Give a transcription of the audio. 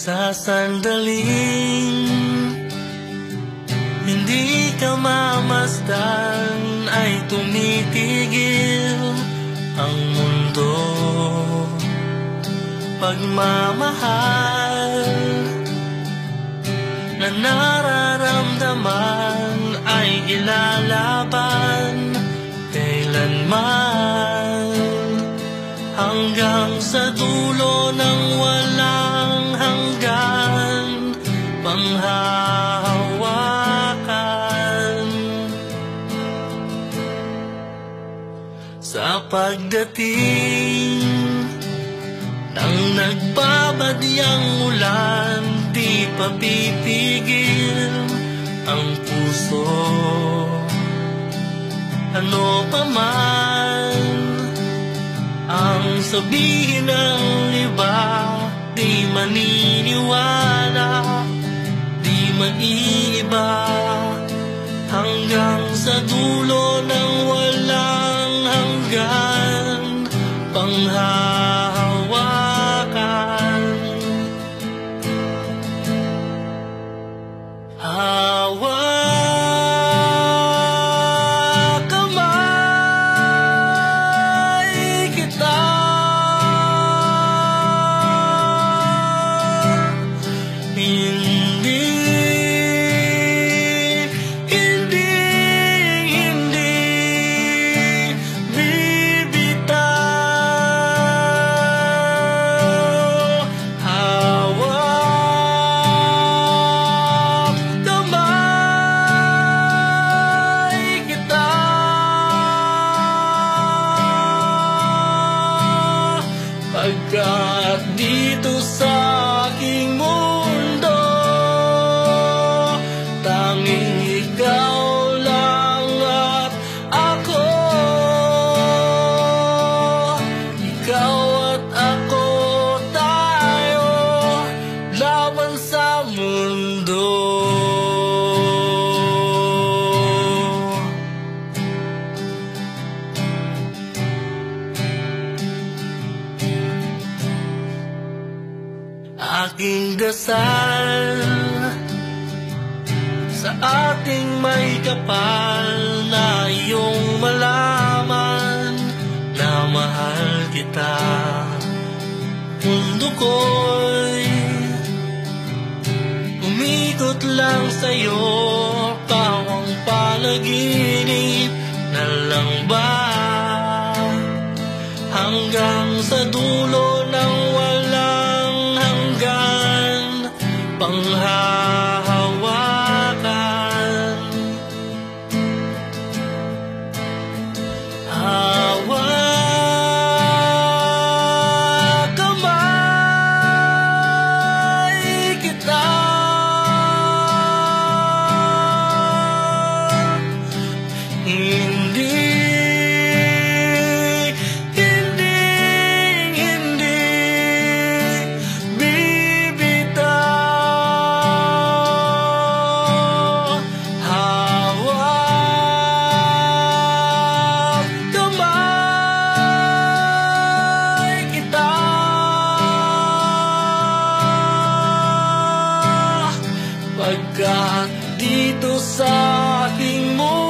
Sa sandaling Hindi ka mamasdan Ay tumitigil Ang mundo. Pagmamahal Na nararamdaman Ay ilalaban Kailanman. Hanggang sa dulo ng walang Sa pagdating Ng nagbabadyang ulan Di pa ang puso. Ano pa man ang sabihin ng iba Di maniniwala Di maiiba Hanggang sa dulo ng walang Ang. God. Aking dasal Sa ating may kapal Na iyong malaman Na mahal kita. Mundo ko'y Umikot lang sa'yo Pawang panaginip na lang ba? Hanggang sa dulo Ah. Pagkat dito sa aking mundo